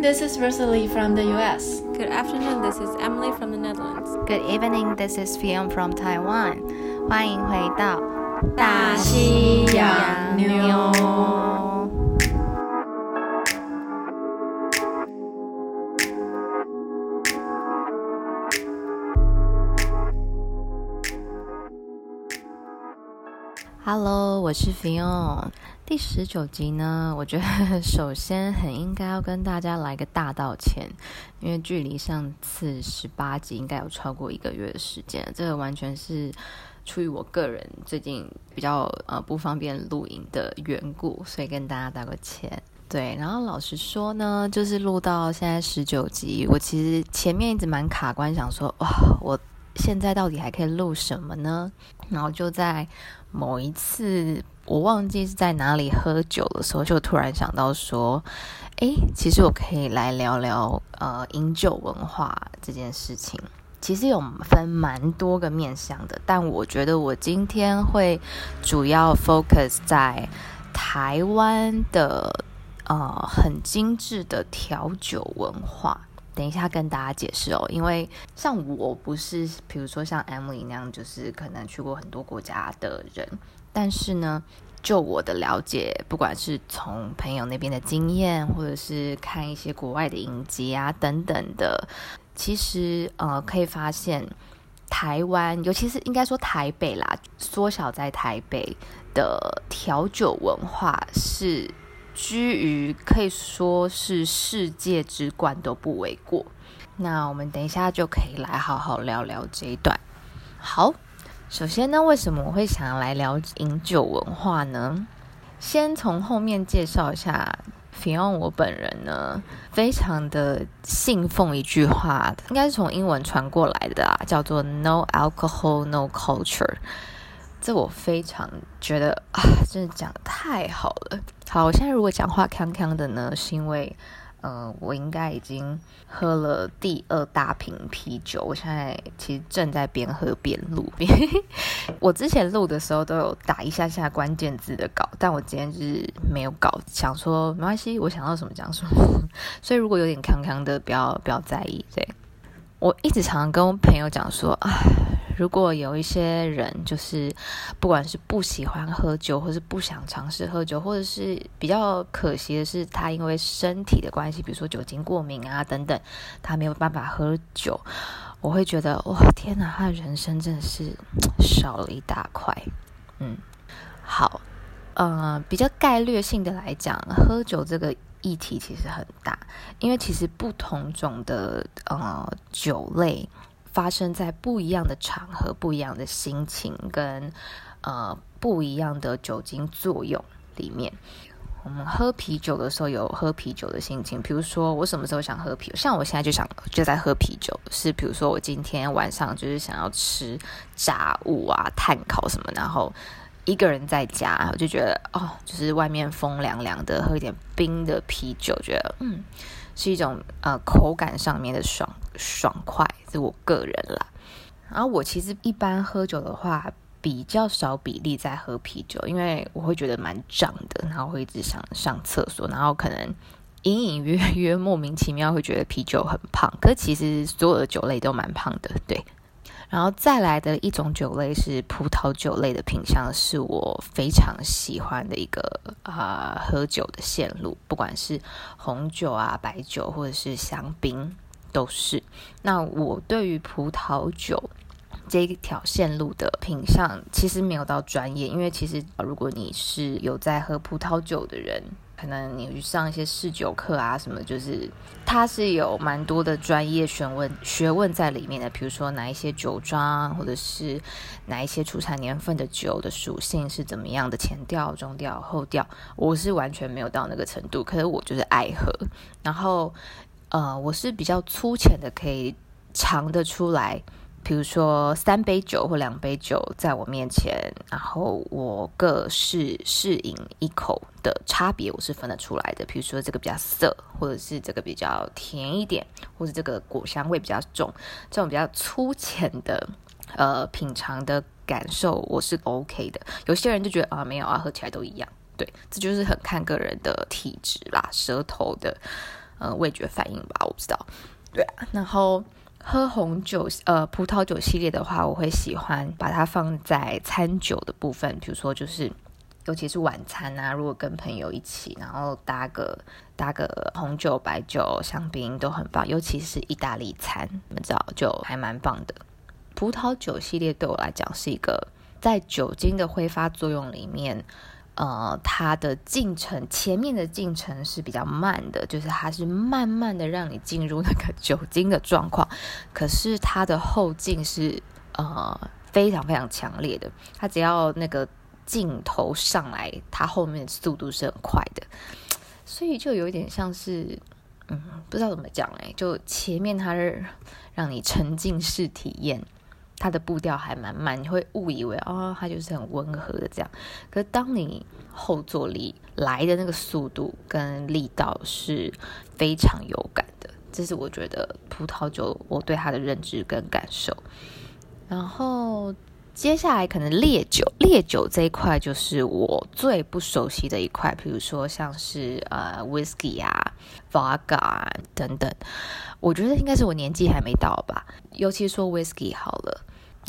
morning, this is Rosalie from the US. Good afternoon, this is Emily from the Netherlands. Good evening, this is Fion from Taiwan. 欢迎回到大西洋妞。Hello， 我是 Fion。第十九集呢，我觉得 首先很应该要跟大家来个大道歉，因为距离上次十八集应该有超过一个月的时间，这个完全是出于我个人最近比较呃不方便录音的缘故，所以跟大家道个歉。对，然后老实说呢，就是录到现在十九集，我其实前面一直蛮卡关，想说哇，我现在到底还可以录什么呢？然后就在。某一次，我忘记是在哪里喝酒的时候，就突然想到说，诶，其实我可以来聊聊呃饮酒文化这件事情。其实有分蛮多个面向的，但我觉得我今天会主要 focus 在台湾的呃很精致的调酒文化。等一下跟大家解释哦，因为像我不是，比如说像 Emily 那样，就是可能去过很多国家的人，但是呢，就我的了解，不管是从朋友那边的经验，或者是看一些国外的影集啊等等的，其实呃可以发现，台湾，尤其是应该说台北啦，缩小在台北的调酒文化是。居于可以说是世界之冠都不为过。那我们等一下就可以来好好聊聊这一段。好，首先呢，为什么我会想要来聊饮酒文化呢？先从后面介绍一下，Fion 我本人呢，非常的信奉一句话，应该是从英文传过来的啊，叫做 “No alcohol, no culture”。这我非常觉得啊，真的讲得太好了。好，我现在如果讲话康康的呢，是因为，呃，我应该已经喝了第二大瓶啤酒。我现在其实正在边喝边录。边 我之前录的时候都有打一下下关键字的稿，但我今天就是没有稿，想说没关系，我想到什么讲什么。所以如果有点康康的，不要不要在意。对，我一直常跟朋友讲说，啊。如果有一些人，就是不管是不喜欢喝酒，或是不想尝试喝酒，或者是比较可惜的是，他因为身体的关系，比如说酒精过敏啊等等，他没有办法喝酒，我会觉得哇，天哪，他的人生真的是少了一大块。嗯，好，呃，比较概略性的来讲，喝酒这个议题其实很大，因为其实不同种的呃酒类。发生在不一样的场合、不一样的心情跟呃不一样的酒精作用里面，我们喝啤酒的时候有喝啤酒的心情。比如说，我什么时候想喝啤酒？像我现在就想就在喝啤酒。是比如说，我今天晚上就是想要吃炸物啊、炭烤什么，然后一个人在家，我就觉得哦，就是外面风凉凉的，喝一点冰的啤酒，觉得嗯。是一种呃口感上面的爽爽快，是我个人啦。然后我其实一般喝酒的话，比较少比例在喝啤酒，因为我会觉得蛮胀的，然后会一直想上厕所，然后可能隐隐约约莫名其妙会觉得啤酒很胖，可其实所有的酒类都蛮胖的，对。然后再来的一种酒类是葡萄酒类的品相，是我非常喜欢的一个啊、喝酒的线路，不管是红酒啊、白酒或者是香槟都是。那我对于葡萄酒这一条线路的品相其实没有到专业，因为其实如果你是有在喝葡萄酒的人。可能你去上一些试酒课啊，什么就是它是有蛮多的专业学问学问在里面的。比如说哪一些酒庄，或者是哪一些出产年份的酒的属性是怎么样的，前调、中调、后调，我是完全没有到那个程度。可是我就是爱喝，然后呃，我是比较粗浅的，可以尝得出来。比如说三杯酒或两杯酒在我面前，然后我各试试饮一口的差别，我是分得出来的。比如说这个比较涩，或者是这个比较甜一点，或者这个果香味比较重，这种比较粗浅的呃品尝的感受，我是 OK 的。有些人就觉得啊，没有啊，喝起来都一样。对，这就是很看个人的体质啦，舌头的。呃味觉反应吧，我不知道。对啊，然后喝红酒，呃，葡萄酒系列的话，我会喜欢把它放在餐酒的部分，比如说就是，尤其是晚餐啊，如果跟朋友一起，然后搭个搭个红酒、白酒、香槟都很棒，尤其是意大利餐，你们知道就还蛮棒的。葡萄酒系列对我来讲是一个在酒精的挥发作用里面。呃，它的进程前面的进程是比较慢的，就是它是慢慢的让你进入那个 酒精的状况，可是它的后劲是呃非常非常强烈的，它只要那个镜头上来，它后面速度是很快的，所以就有点像是，嗯，不知道怎么讲哎，就前面它是让你沉浸式体验。它的步调还蛮慢，你会误以为哦，它就是很温和的这样。可是当你后坐力来的那个速度跟力道是非常有感的，这是我觉得葡萄酒我对它的认知跟感受。然后接下来可能烈酒，烈酒这一块就是我最不熟悉的一块，比如说像是呃 whisky 啊、vodka 等等，我觉得应该是我年纪还没到吧。尤其说 whisky 好了。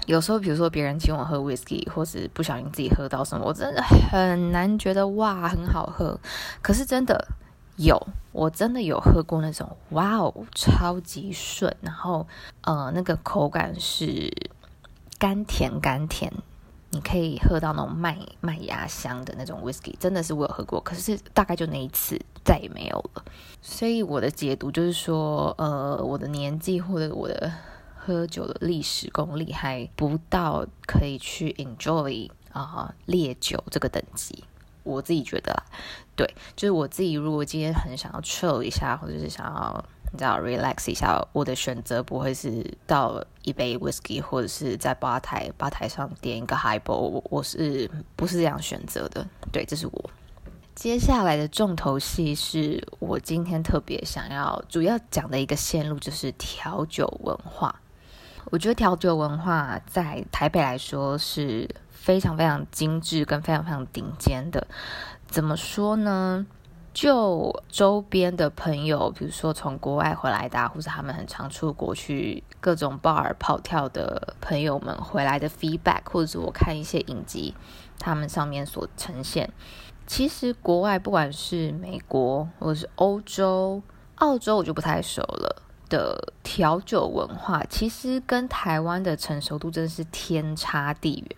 有时候，比如说别人请我喝 whisky，或是不小心自己喝到什么，我真的很难觉得哇很好喝。可是真的有，我真的有喝过那种哇哦超级顺，然后呃那个口感是甘甜甘甜，你可以喝到那种麦麦芽香的那种 whisky，真的是我有喝过。可是大概就那一次，再也没有了。所以我的解读就是说，呃，我的年纪或者我的。喝酒的历史功力还不到可以去 enjoy 啊、烈酒这个等级，我自己觉得啦，对，就是我自己如果今天很想要 chill 一下，或者是想要你知道 relax 一下，我的选择不会是倒一杯 whisky，或者是在吧台吧台上点一个 highball，我是不是这样选择的？对，这是我。接下来的重头戏是我今天特别想要主要讲的一个线路，就是调酒文化。我觉得调酒文化在台北来说是非常非常精致跟非常非常顶尖的。怎么说呢？就周边的朋友，比如说从国外回来的，或者他们很常出国去各种 bar 跑跳的朋友们回来的 feedback，或者是我看一些影集，他们上面所呈现，其实国外不管是美国或者是欧洲、澳洲，我就不太熟了。的调酒文化其实跟台湾的成熟度真的是天差地远。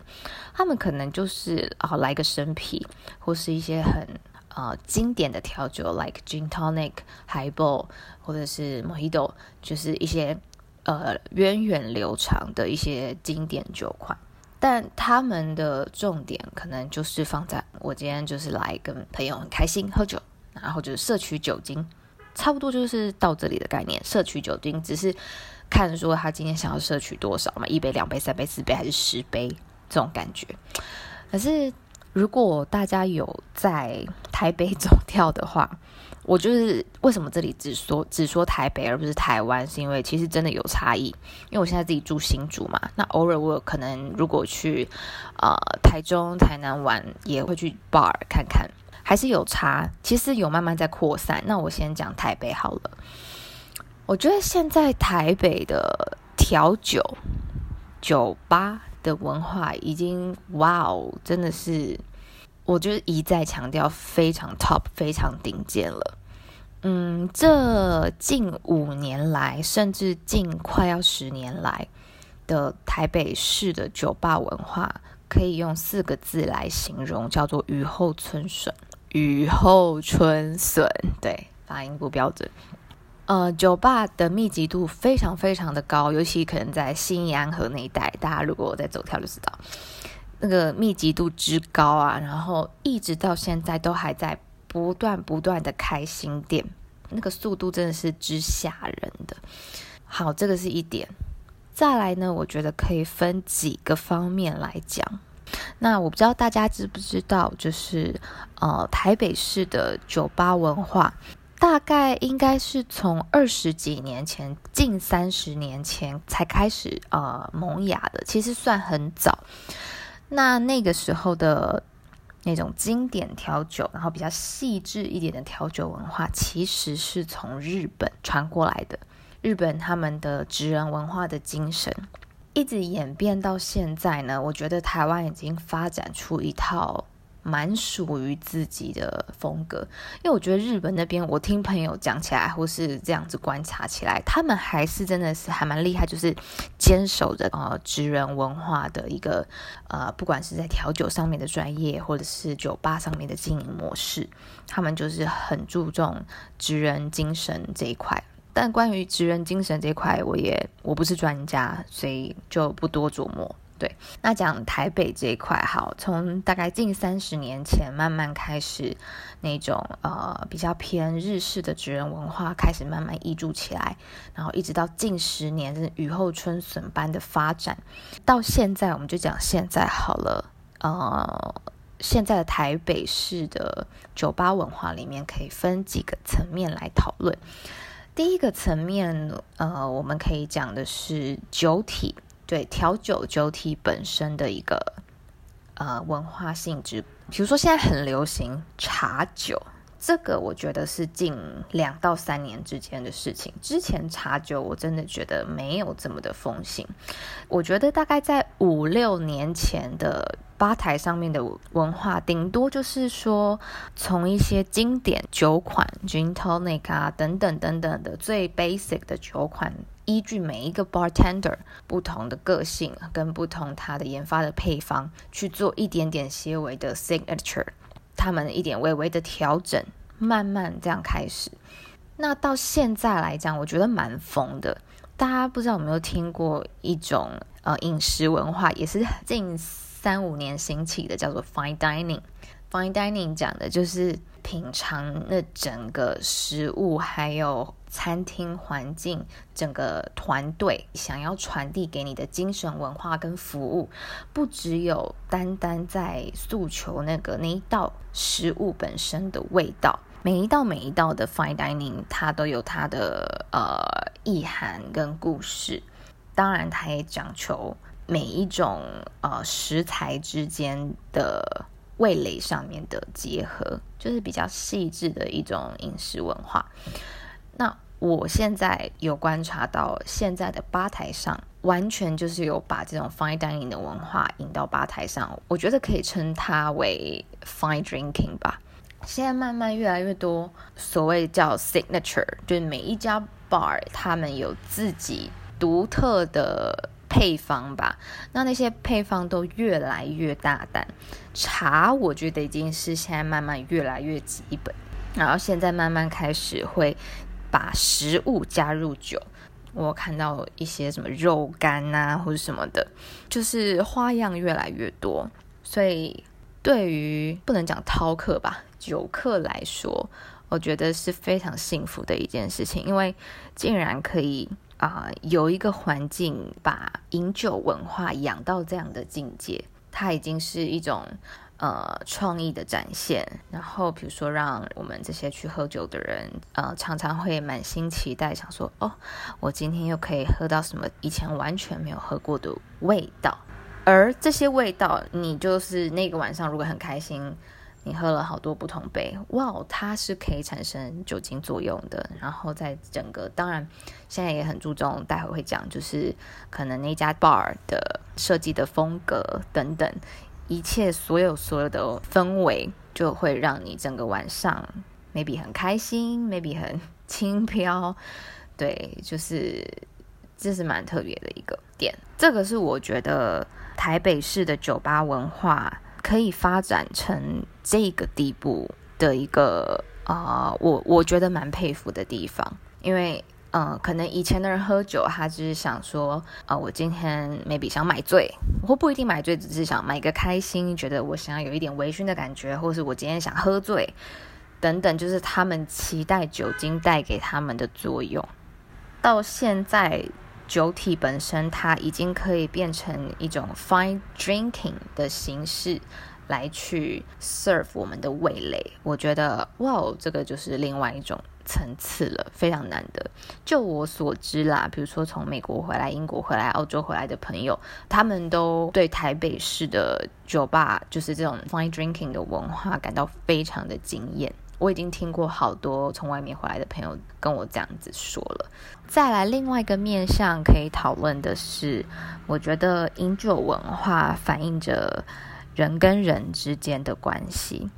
他们可能就是啊，来个生啤，或是一些很啊经典的调酒，like gin tonic、highball，或者是 mojito，就是一些呃源远流长的一些经典酒款。但他们的重点可能就是放在我今天就是来跟朋友很开心喝酒，然后就是摄取酒精。差不多就是到这里的概念，摄取酒精只是看说他今天想要摄取多少嘛，一杯、两杯、三杯、四杯还是十杯这种感觉。可是如果大家有在台北走跳的话，我就是为什么这里只说只说台北而不是台湾，是因为其实真的有差异。因为我现在自己住新竹嘛，那偶尔我有可能如果去呃台中、台南玩，也会去 bar 看看。还是有差，其实有慢慢在扩散。那我先讲台北好了。我觉得现在台北的调酒酒吧的文化已经哇哦，真的是，我觉得一再强调非常 top、非常顶尖了。嗯，这近五年来，甚至近快要十年来的台北市的酒吧文化，可以用四个字来形容，叫做雨后春笋。雨后春笋，对，发音不标准。呃，酒吧的密集度非常非常的高，尤其可能在新义安和那一带，大家如果在走跳就知道，那个密集度之高啊，然后一直到现在都还在不断不断的开新店，那个速度真的是之吓人的。好，这个是一点。再来呢，我觉得可以分几个方面来讲。那我不知道大家知不知道，就是呃，台北市的酒吧文化，大概应该是从二十几年前，近三十年前才开始呃萌芽的，其实算很早。那那个时候的那种经典调酒，然后比较细致一点的调酒文化，其实是从日本传过来的。日本他们的职人文化的精神，一直演变到现在呢，我觉得台湾已经发展出一套。蛮属于自己的风格，因为我觉得日本那边，我听朋友讲起来，或是这样子观察起来，他们还是真的是还蛮厉害，就是坚守着呃职人文化的一个呃，不管是在调酒上面的专业，或者是酒吧上面的经营模式，他们就是很注重职人精神这一块。但关于职人精神这块，我也我不是专家，所以就不多琢磨。对，那讲台北这一块，好，从大概近三十年前慢慢开始，那种呃比较偏日式的职人文化开始慢慢挹注起来，然后一直到近十年雨后春笋般的发展，到现在我们就讲现在好了，呃，现在的台北市的酒吧文化里面可以分几个层面来讨论。第一个层面，呃，我们可以讲的是酒体。对调酒酒体本身的一个呃文化性质，比如说现在很流行茶酒，这个我觉得是近两到三年之间的事情。之前茶酒我真的觉得没有这么的风行，我觉得大概在五六年前的吧台上面的文化，顶多就是说从一些经典酒款，Gin Tonic 啊等等等等的最 basic 的酒款。依据每一个 bartender 不同的个性跟不同他的研发的配方去做一点点些微的 signature，他们一点微微的调整，慢慢这样开始。那到现在来讲，我觉得蛮疯的。大家不知道有没有听过一种呃饮食文化，也是近三五年兴起的，叫做 fine dining。fine dining 讲的就是品尝那整个食物还有。餐厅环境，整个团队想要传递给你的精神文化跟服务，不只有单单在诉求那个那一道食物本身的味道，每一道每一道的 fine dining 它都有它的呃意涵跟故事。当然，它也讲求每一种呃食材之间的味蕾上面的结合，就是比较细致的一种饮食文化。那我现在有观察到，现在的吧台上完全就是有把这种 fine dining 的文化引到吧台上，我觉得可以称它为 fine drinking 吧。现在慢慢越来越多所谓叫 signature，就是每一家 bar 他们有自己独特的配方吧。那那些配方都越来越大胆，茶我觉得已经是现在慢慢越来越基本，然后现在慢慢开始会。把食物加入酒，我看到一些什么肉干啊，或者什么的，就是花样越来越多。所以对于不能讲饕客吧，酒客来说，我觉得是非常幸福的一件事情，因为竟然可以啊、呃、有一个环境把饮酒文化养到这样的境界，它已经是一种。呃，创意的展现，然后比如说让我们这些去喝酒的人，呃，常常会满心期待，想说，哦，我今天又可以喝到什么以前完全没有喝过的味道。而这些味道，你就是那个晚上如果很开心，你喝了好多不同杯，哇，它是可以产生酒精作用的。然后在整个，当然现在也很注重，待会会讲，就是可能那家 bar 的设计的风格等等。一切所有所有的氛围，就会让你整个晚上 maybe 很开心，maybe 很轻飘，对，就是这是蛮特别的一个点。这个是我觉得台北市的酒吧文化可以发展成这个地步的一个啊、我我觉得蛮佩服的地方，因为。嗯，可能以前的人喝酒，他只是想说，啊、我今天 maybe 想买醉，或不一定买醉，只是想买个开心，觉得我想要有一点微醺的感觉，或是我今天想喝醉，等等，就是他们期待酒精带给他们的作用。到现在，酒体本身它已经可以变成一种 fine drinking 的形式。来去 serve 我们的味蕾，我觉得哇哦，这个就是另外一种层次了，非常难得。就我所知啦，比如说从美国回来、英国回来、澳洲回来的朋友，他们都对台北市的酒吧，就是这种 fine drinking 的文化感到非常的惊艳。我已经听过好多从外面回来的朋友跟我这样子说了。再来，另外一个面向可以讨论的是，我觉得饮酒文化反映着人跟人之间的关系。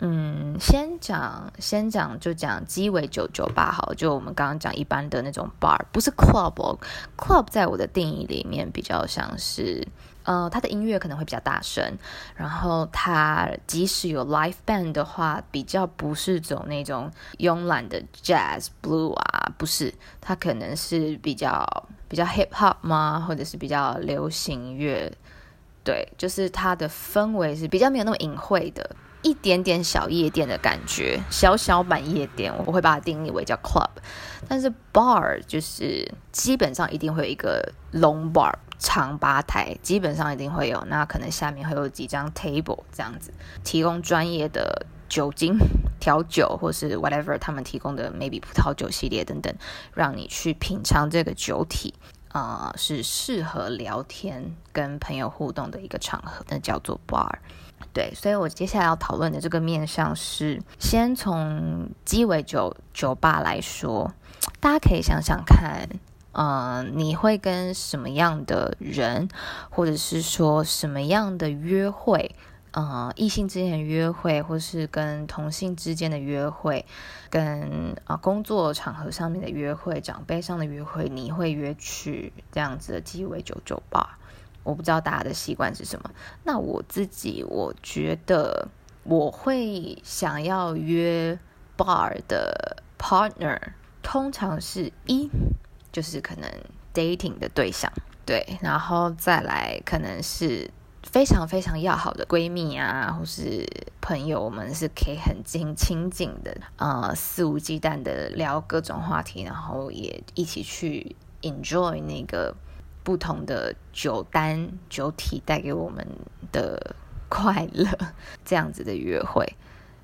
嗯，先讲先讲就讲鸡尾酒酒吧好，就我们刚刚讲一般的那种 bar，不是 club。club 在我的定义里面比较像是，呃，它的音乐可能会比较大声，然后它即使有 live band 的话，比较不是走那种慵懒的 jazz blue 啊，不是，它可能是比较比较 hip hop 吗？或者是比较流行乐？对，就是它的氛围是比较没有那么隐晦的。一点点小夜店的感觉，小小版夜店，我会把它定义为叫 club。但是 bar 就是基本上一定会有一个 long bar 长吧台，基本上一定会有。那可能下面会有几张 table 这样子，提供专业的酒精 调酒，或是 whatever 他们提供的 maybe 葡萄酒系列等等，让你去品尝这个酒体啊、是适合聊天跟朋友互动的一个场合，那叫做 bar。对，所以我接下来要讨论的这个面向是，先从鸡尾酒酒吧来说，大家可以想想看，呃，你会跟什么样的人，或者是说什么样的约会，嗯、呃，异性之间的约会，或是跟同性之间的约会，跟啊、工作场合上面的约会，长辈上的约会，你会约去这样子的鸡尾酒酒吧？我不知道大家的习惯是什么。那我自己，我觉得我会想要约 bar 的 partner，通常是一就是可能 dating 的对象，对，然后再来可能是非常非常要好的闺蜜啊，或是朋友，我们是可以很近亲近的，呃，肆无忌惮的聊各种话题，然后也一起去 enjoy 那个。不同的酒单酒体带给我们的快乐，这样子的约会，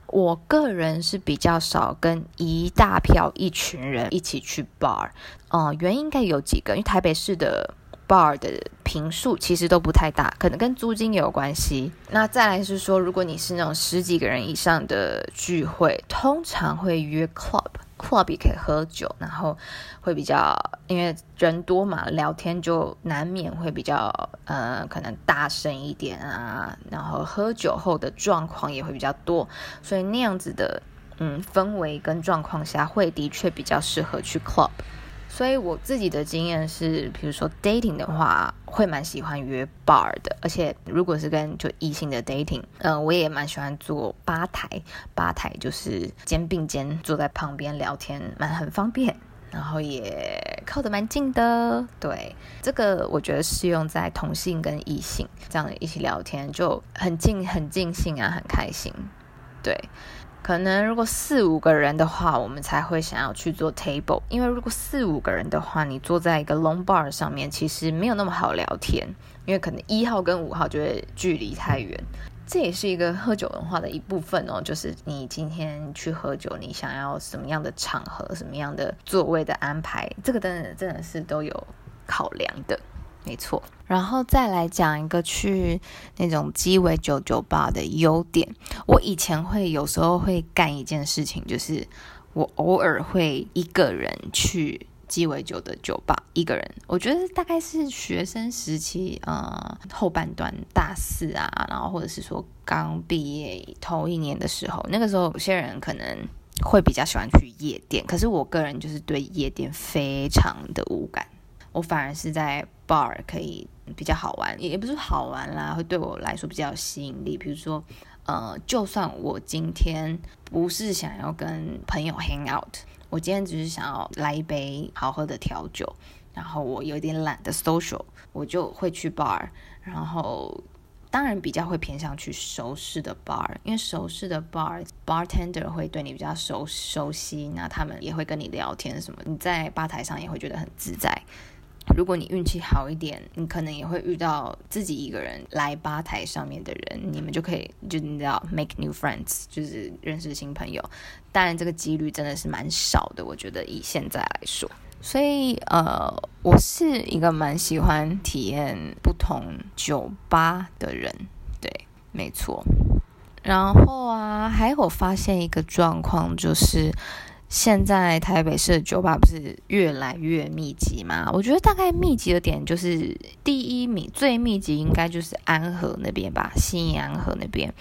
我个人是比较少跟一大票一群人一起去 bar，呃，原因应该有几个，因为台北市的 bar 的坪数其实都不太大，可能跟租金也有关系。那再来是说，如果你是那种十几个人以上的聚会，通常会约 club。Club 也可以喝酒，然后会比较，因为人多嘛，聊天就难免会比较，呃，可能大声一点啊，然后喝酒后的状况也会比较多，所以那样子的，嗯，氛围跟状况下，会的确比较适合去 club。所以我自己的经验是，比如说 dating 的话，会蛮喜欢约 bar 的，而且如果是跟就异性的 dating，嗯、我也蛮喜欢坐吧台，吧台就是肩并肩坐在旁边聊天，蛮很方便，然后也靠得蛮近的。对，这个我觉得适用在同性跟异性这样一起聊天，就很尽很尽兴啊，很开心。对。可能如果四五个人的话，我们才会想要去做 table，因为如果四五个人的话，你坐在一个 long bar 上面，其实没有那么好聊天，因为可能一号跟五号就会距离太远。这也是一个喝酒文化的一部分哦，就是你今天去喝酒，你想要什么样的场合，什么样的座位的安排，这个真的真的是都有考量的。没错，然后再来讲一个去那种鸡尾酒酒吧的优点。我以前会有时候会干一件事情，就是我偶尔会一个人去鸡尾酒的酒吧，一个人。我觉得大概是学生时期，呃，后半段大四啊，然后或者是说刚毕业头一年的时候，那个时候有些人可能会比较喜欢去夜店，可是我个人就是对夜店非常的无感。我反而是在 bar 可以比较好玩，也不是好玩啦，会对我来说比较有吸引力。比如说，呃，就算我今天不是想要跟朋友 hang out，我今天只是想要来一杯好喝的调酒，然后我有点懒得 social，我就会去 bar。然后当然比较会偏向去熟识的 bar，因为熟识的 bar bartender 会对你比较熟熟悉，那他们也会跟你聊天什么，你在吧台上也会觉得很自在。如果你运气好一点，你可能也会遇到自己一个人来吧台上面的人，你们就可以就你知道 make new friends，就是认识新朋友。当然，这个几率真的是蛮少的，我觉得以现在来说。所以，呃，我是一个蛮喜欢体验不同酒吧的人，对，没错。然后啊，还有我发现一个状况，就是。现在台北市的酒吧不是越来越密集吗？我觉得大概密集的点就是第一名最密集应该就是安和那边吧，新安和那边。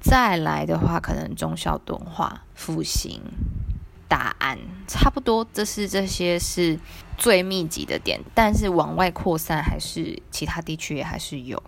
再来的话，可能忠孝敦化、复兴、大安，差不多。这是这些是最密集的点，但是往外扩散还是其他地区也还是有。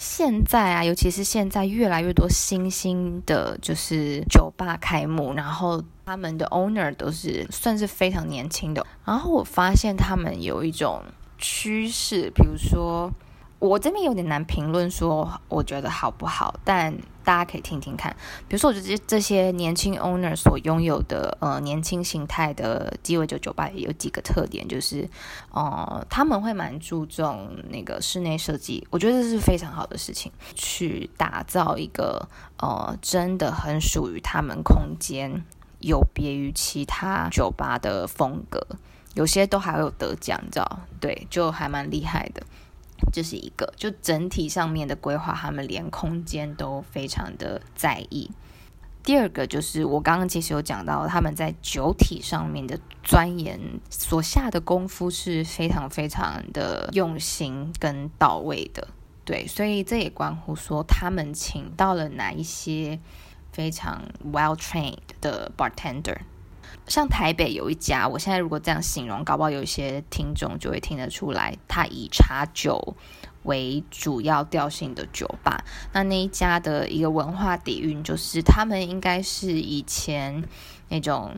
现在啊，尤其是现在，越来越多新兴的，就是酒吧开幕，然后他们的 owner 都是算是非常年轻的。然后我发现他们有一种趋势，比如说。我这边有点难评论说，我觉得好不好，但大家可以听听看。比如说，我觉得这些年轻 owner 所拥有的呃年轻形态的鸡尾酒酒吧也有几个特点，就是呃他们会蛮注重那个室内设计，我觉得这是非常好的事情，去打造一个呃真的很属于他们空间，有别于其他酒吧的风格，有些都还有得奖，你知道？对，就还蛮厉害的。这是一个，就整体上面的规划，他们连空间都非常的在意。第二个就是我刚刚其实有讲到，他们在酒体上面的钻研所下的功夫是非常非常的用心跟到位的。对，所以这也关乎说他们请到了哪一些非常 well trained 的 bartender。像台北有一家，我现在如果这样形容，搞不好有一些听众就会听得出来，它以茶酒为主要调性的酒吧。那那一家的一个文化底蕴，就是他们应该是以前那种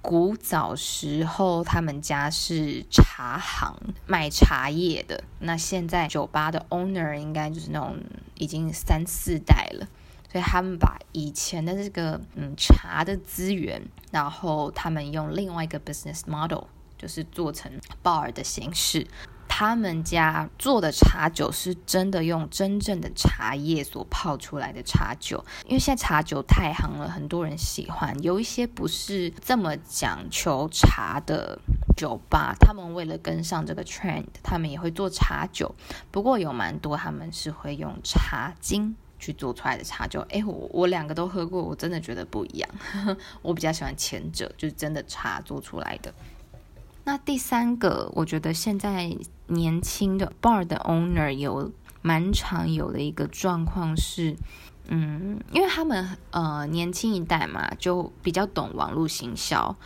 古早时候，他们家是茶行卖茶叶的。那现在酒吧的 owner 应该就是那种已经三四代了。所以他们把以前的这个嗯茶的资源，然后他们用另外一个 business model，就是做成 bar 的形式。他们家做的茶酒是真的用真正的茶叶所泡出来的茶酒。因为现在茶酒太行了，很多人喜欢。有一些不是这么讲求茶的酒吧，他们为了跟上这个 trend，他们也会做茶酒。不过有蛮多他们是会用茶精。去做出来的茶就，哎，我我两个都喝过，我真的觉得不一样。我比较喜欢前者，就是真的茶做出来的。那第三个，我觉得现在年轻的 bar 的 owner 有蛮常有的一个状况是，嗯，因为他们呃年轻一代嘛，就比较懂网络行销。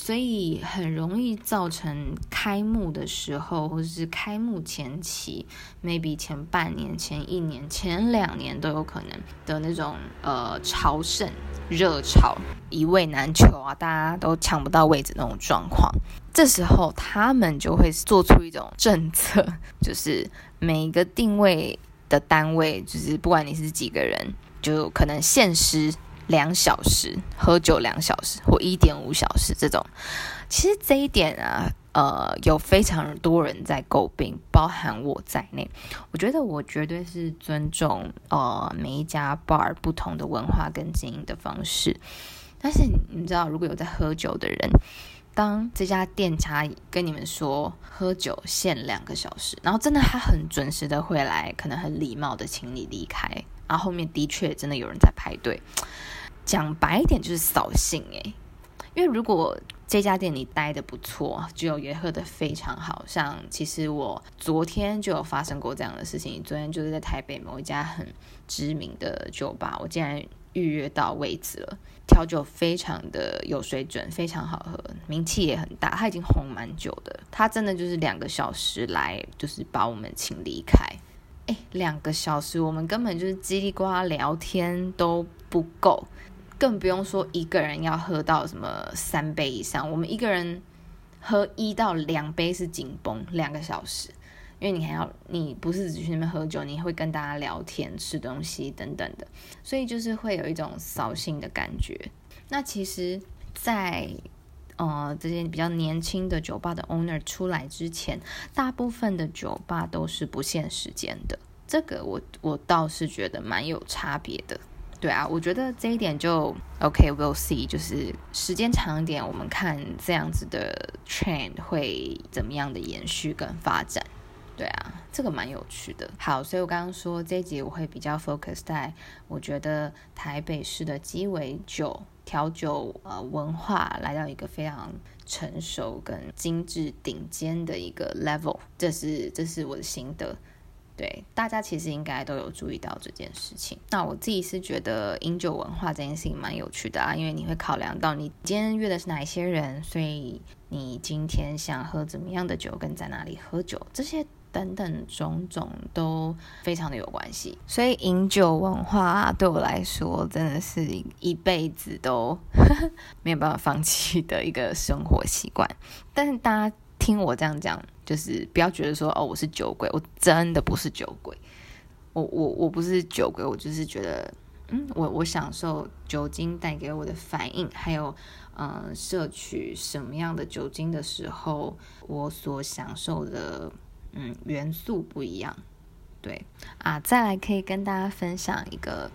所以很容易造成开幕的时候，或者是开幕前期，maybe 前半年、前一年、前两年都有可能的那种呃朝圣热潮，一位难求啊，大家都抢不到位置那种状况。这时候他们就会做出一种政策，就是每一个定位的单位，就是不管你是几个人，就可能限时。两小时喝酒，两小时或一点五小时这种，其实这一点啊，呃，有非常多人在诟病，包含我在内。我觉得我绝对是尊重呃每一家 bar 不同的文化跟经营的方式。但是你知道，如果有在喝酒的人，当这家店家跟你们说喝酒限两个小时，然后真的他很准时的会来，可能很礼貌的请你离开，然后后面的确真的有人在排队。讲白一点就是扫兴诶，因为如果这家店里待得不错，酒也喝得非常好，像其实我昨天就有发生过这样的事情。昨天就是在台北某一家很知名的酒吧，我竟然预约到位置了，调酒非常的有水准，非常好喝，名气也很大，他已经红蛮久的。他真的就是两个小时来，就是把我们请离开。哎，两个小时我们根本就是叽里呱啦聊天都不够。更不用说一个人要喝到什么三杯以上，我们一个人喝一到两杯是紧绷，两个小时，因为你还要，你不是只去那边喝酒，你会跟大家聊天、吃东西等等的，所以就是会有一种扫兴的感觉。那其实，在呃这些比较年轻的酒吧的 owner 出来之前，大部分的酒吧都是不限时间的。这个我我倒是觉得蛮有差别的。对啊，我觉得这一点就 OK，we'll see，就是时间长一点，我们看这样子的 trend 会怎么样的延续跟发展。对啊，这个蛮有趣的。好，所以我刚刚说这一集我会比较 focus 在，我觉得台北市的鸡尾酒调酒呃文化来到一个非常成熟跟精致顶尖的一个 level，这是这是我的心得。对，大家其实应该都有注意到这件事情。那我自己是觉得饮酒文化这件事情蛮有趣的啊，因为你会考量到你今天约的是哪一些人，所以你今天想喝怎么样的酒，跟在哪里喝酒，这些等等种种都非常的有关系。所以饮酒文化对我来说真的是一辈子都 没有办法放弃的一个生活习惯。但是大家。听我这样讲，就是不要觉得说哦，我是酒鬼，我真的不是酒鬼，我我我不是酒鬼，我就是觉得，嗯，我我享受酒精带给我的反应，还有，嗯、呃，摄取什么样的酒精的时候，我所享受的，嗯，元素不一样，对啊，再来可以跟大家分享一个，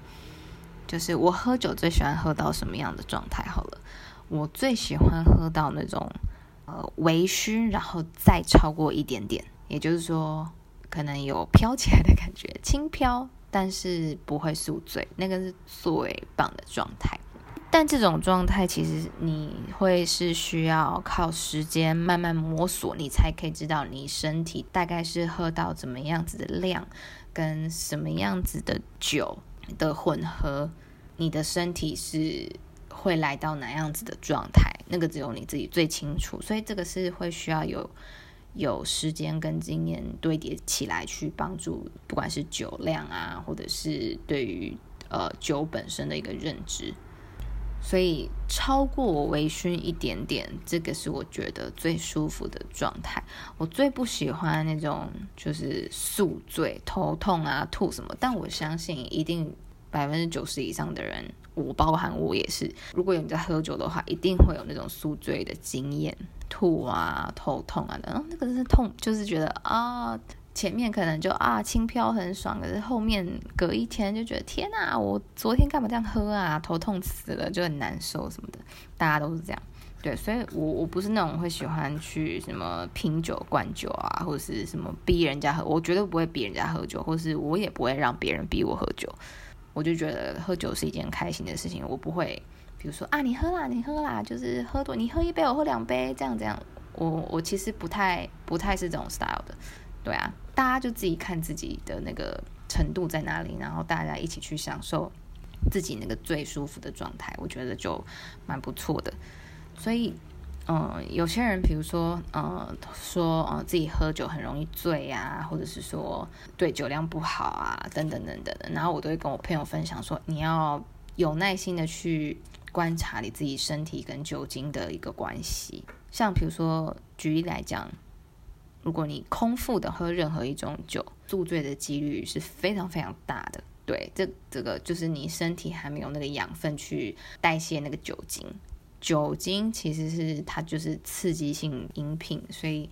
就是我喝酒最喜欢喝到什么样的状态？好了，我最喜欢喝到那种。呃，微醺，然后再超过一点点，也就是说，可能有飘起来的感觉，轻飘，但是不会宿醉，那个是最棒的状态。但这种状态其实你会是需要靠时间慢慢摸索，你才可以知道你身体大概是喝到怎么样子的量，跟什么样子的酒的混合，你的身体是。会来到哪样子的状态，那个只有你自己最清楚，所以这个是会需要有有时间跟经验堆叠起来去帮助，不管是酒量啊，或者是对于呃酒本身的一个认知。所以超过我微醺一点点，这个是我觉得最舒服的状态。我最不喜欢那种就是宿醉、头痛啊、吐什么，但我相信一定百分之九十以上的人。我包含我也是，如果有你在喝酒的话，一定会有那种宿醉的经验，吐啊、头痛啊的。然后那个是痛，就是觉得啊，前面可能就啊轻飘很爽，可是后面隔一天就觉得天哪，我昨天干嘛这样喝啊？头痛死了，就很难受什么的。大家都是这样，对，所以我我不是那种会喜欢去什么拼酒、灌酒啊，或者是什么逼人家喝，我绝对不会逼人家喝酒，或是我也不会让别人逼我喝酒。我就觉得喝酒是一件开心的事情，我不会，比如说啊，你喝啦，你喝啦，就是喝多，你喝一杯，我喝两杯，这样这样。我我其实不太不太是这种 style 的，对啊，大家就自己看自己的那个程度在哪里，然后大家一起去享受自己那个最舒服的状态，我觉得就蛮不错的，所以。嗯，有些人比如说，嗯，说，嗯，自己喝酒很容易醉啊，或者是说对酒量不好啊，等等等等的。然后我都会跟我朋友分享说，你要有耐心的去观察你自己身体跟酒精的一个关系。像比如说，举例来讲，如果你空腹的喝任何一种酒，宿醉的几率是非常非常大的。对，这这个就是你身体还没有那个养分去代谢那个酒精。酒精其实是它就是刺激性饮品，所以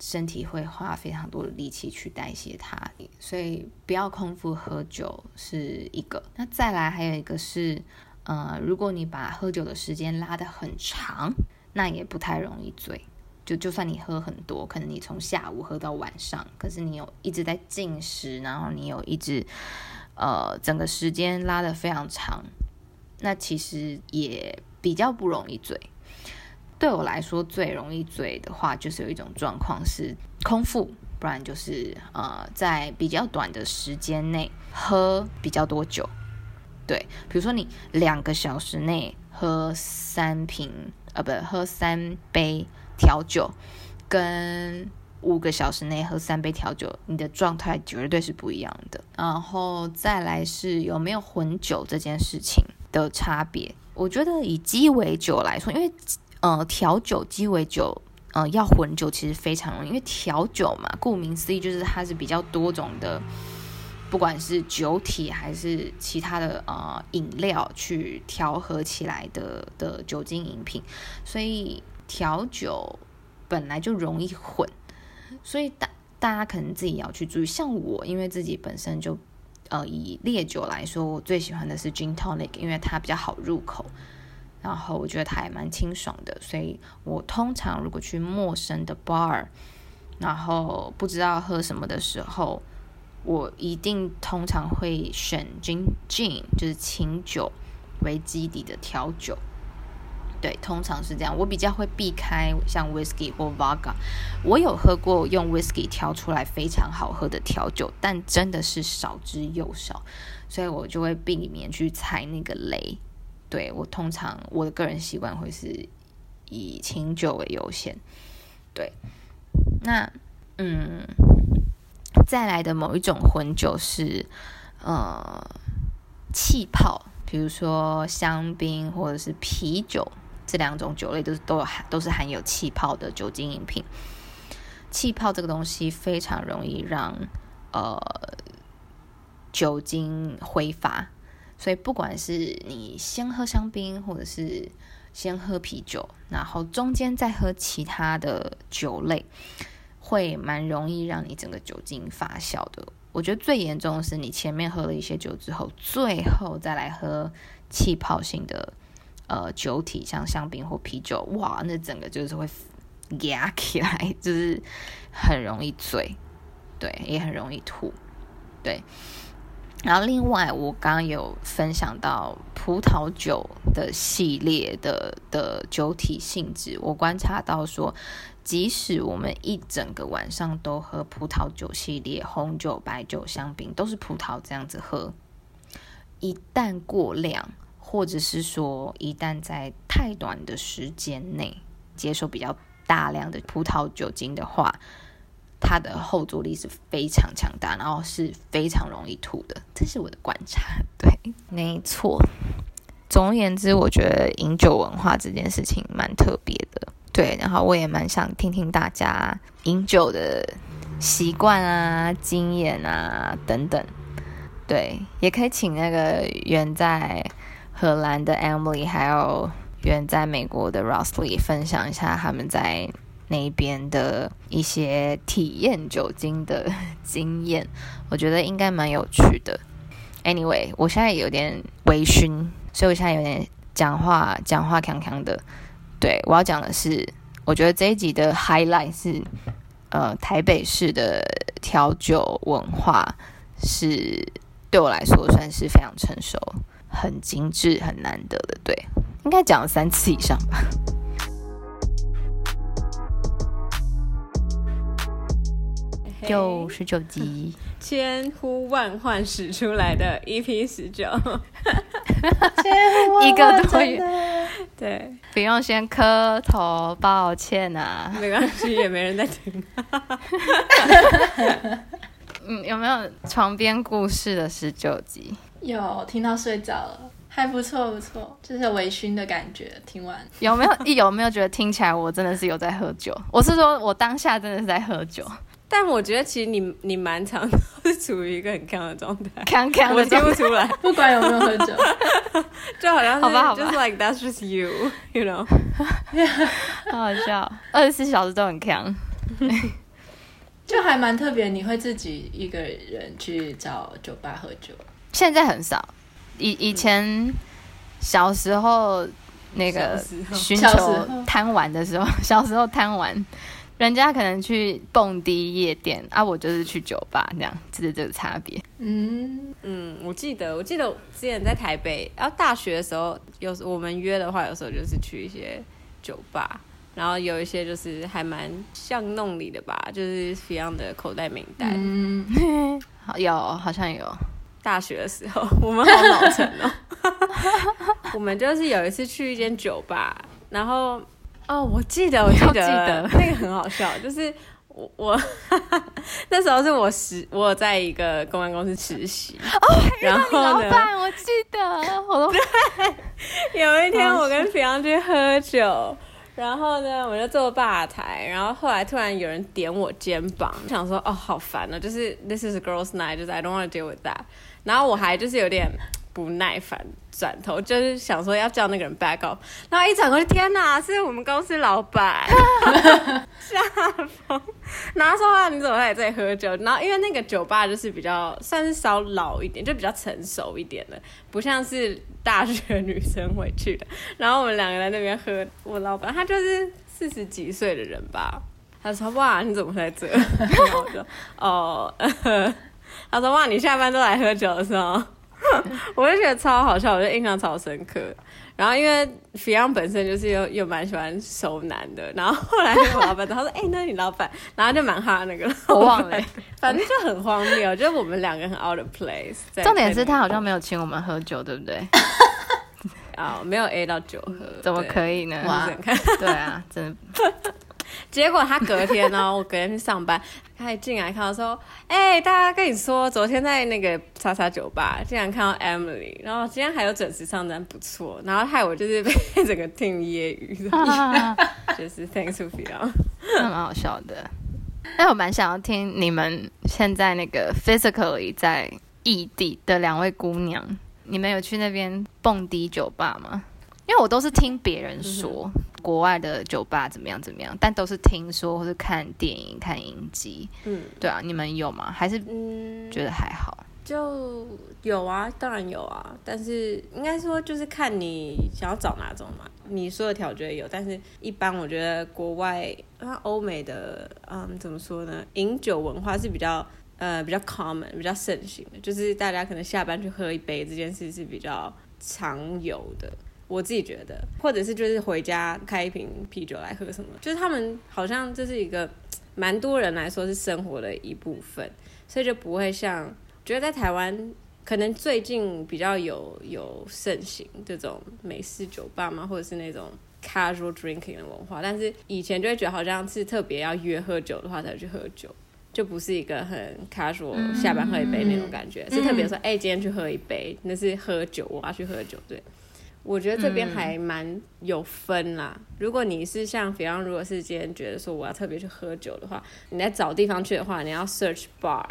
身体会花非常多的力气去代谢它，所以不要空腹喝酒是一个。那再来还有一个是，呃，如果你把喝酒的时间拉得很长，那也不太容易醉。就就算你喝很多，可能你从下午喝到晚上，可是你有一直在进食，然后你有一直呃整个时间拉得非常长，那其实也。比较不容易醉，对我来说最容易醉的话，就是有一种状况是空腹，不然就是呃在比较短的时间内喝比较多酒。对，比如说你两个小时内喝三瓶，呃，不，喝三杯调酒，跟五个小时内喝三杯调酒，你的状态绝对是不一样的。然后再来是有没有混酒这件事情的差别。我觉得以鸡尾酒来说，因为呃调酒鸡尾酒呃要混酒其实非常容易，因为调酒嘛，顾名思义就是它是比较多种的，不管是酒体还是其他的呃饮料去调和起来的的酒精饮品，所以调酒本来就容易混，所以大大家可能自己要去注意。像我，因为自己本身就呃以烈酒来说，我最喜欢的是 Gin Tonic，因为它比较好入口，然后我觉得它也蛮清爽的。所以我通常如果去陌生的 bar，然后不知道喝什么的时候，我一定通常会选 Gin Gin，就是清酒为基底的调酒。对，通常是这样。我比较会避开像 whisky 或 vodka。我有喝过用 whisky 调出来非常好喝的调酒，但真的是少之又少，所以我就会避免去踩那个雷。对，我通常我的个人习惯会是以清酒为优先。对，那嗯，再来的某一种混酒是呃气泡，比如说香槟或者是啤酒。这两种酒类都是都有含都是含有气泡的酒精饮品。气泡这个东西非常容易让呃酒精挥发，所以不管是你先喝香槟，或者是先喝啤酒，然后中间再喝其他的酒类，会蛮容易让你整个酒精发酵的。我觉得最严重的是你前面喝了一些酒之后，最后再来喝气泡性的。呃，酒体像香槟或啤酒，哇，那整个就是会压起来，就是很容易醉，对，也很容易吐，对。然后另外，我刚刚有分享到葡萄酒的系列的的酒体性质，我观察到说，即使我们一整个晚上都喝葡萄酒系列，红酒、白酒、香槟，都是葡萄这样子喝，一旦过量。或者是说，一旦在太短的时间内接受比较大量的葡萄酒精的话，它的后坐力是非常强大，然后是非常容易吐的。这是我的观察，对，没错。总而言之，我觉得饮酒文化这件事情蛮特别的，对。然后我也蛮想听听大家饮酒的习惯啊、经验啊等等，对，也可以请那个远在。荷兰的 Emily 还有远在美国的 Rossley 分享一下他们在那边的一些体验酒精的 经验，我觉得应该蛮有趣的。Anyway，我现在有点微醺，所以我现在有点讲话讲话锵锵的。对，我要讲的是，我觉得这一集的 highlight 是，呃，台北市的调酒文化是对我来说算是非常成熟。很精致，很难得的，对，应该讲了三次以上吧。就十九集，千呼万唤始出来的 EP 十九，一个多月，对，不用先磕头抱歉啊，没关系，也没人在听。嗯，有没有床边故事的十九集？有听到睡着了，还不错不错，就是微醺的感觉。听完有没有？有没有觉得听起来我真的是有在喝酒？我是说我当下真的是在喝酒，但我觉得其实你你蛮常都是处于一个很康的状态，康康的，我听不出来，不管有没有喝酒，就好像是好吧好吧，just like that's just you，you know，好好笑，二十四小时都很康，就还蛮特别。你会自己一个人去找酒吧喝酒？现在很少，以以前小时候那个寻求贪玩的时候，小时候贪玩，人家可能去蹦迪夜店啊，我就是去酒吧，这样，这是这个差别。嗯嗯，我记得，我记得之前在台北，然后大学的时候，有时我们约的话，有时候就是去一些酒吧，然后有一些就是还蛮巷弄里的吧，就是 Beyond 的口袋名单。嗯，好有，好像有。大学的时候，我们好老成哦。我们就是有一次去一间酒吧，然后哦，我记得，我记得，记得 那个很好笑，就是我我 那时候是我实我在一个公关公司实习哦，然后呢，我记得，我都 对，有一天我跟平阳去喝酒。然后呢，我就坐吧台，然后后来突然有人点我肩膀，想说哦，好烦啊，就是 This is a girls' night，就是 I don't want to deal with that。然后我还就是有点不耐烦，转头，就是想说要叫那个人 back up，然后一转过去，天哪，是我们公司老板，吓疯。然后说话，你怎么在这里喝酒？然后因为那个酒吧就是比较算是稍老一点，就比较成熟一点的，不像是大学女生会去的。然后我们两个在那边喝，我老板他就是四十几岁的人吧。他说：“哇，你怎么在这？”然后我就哦，他说：“哇，你下班都来喝酒的时候。” 我就觉得超好笑，我就印象超深刻。然后因为 Fion 本身就是又又蛮喜欢熟男的，然后后来我老板他说：“哎、欸，那你老板？”然后就蛮哈那个，我忘了，反正就很荒谬，就是我们两个很 out of place。重点是他好像没有请我们喝酒，对不对？啊、哦，没有 A 到酒喝，怎么可以呢？哇，对啊，真的。结果他隔天呢，我隔天去上班，他一进来看到说：“哎、欸，大家跟你说，昨天在那个叉叉酒吧，竟然看到 Emily，然后今天还有准时上单，不错。然后害我就是被整个听揶揄，就是 Thanks to Fion，那蛮好笑的。但我蛮想要听你们现在那个 physically 在异地的两位姑娘，你们有去那边蹦迪酒吧吗？因为我都是听别人说。嗯”国外的酒吧怎么样？怎么样？但都是听说或是看电影、看影集。嗯，对啊，你们有吗？还是觉得还好？嗯，就有啊，当然有啊。但是应该说就是看你想要找哪种嘛。你说的条件有，但是一般我觉得国外啊，欧美的嗯，怎么说呢？饮酒文化是比较呃比较 common、比较盛行的，就是大家可能下班去喝一杯这件事是比较常有的。我自己觉得，或者是就是回家开一瓶啤酒来喝什么，就是他们好像这是一个蛮多人来说是生活的一部分，所以就不会像觉得在台湾可能最近比较有有盛行这种美式酒吧嘛，或者是那种 casual drinking 的文化，但是以前就会觉得好像是特别要约喝酒的话才去喝酒，就不是一个很 casual 下班喝一杯那种感觉，嗯、是特别说哎、欸、今天去喝一杯，那是喝酒，我要去喝酒，对。我觉得这边还蛮有分啦。嗯、如果你是像比方，如果是今天觉得说我要特别去喝酒的话，你在找地方去的话，你要 search bar。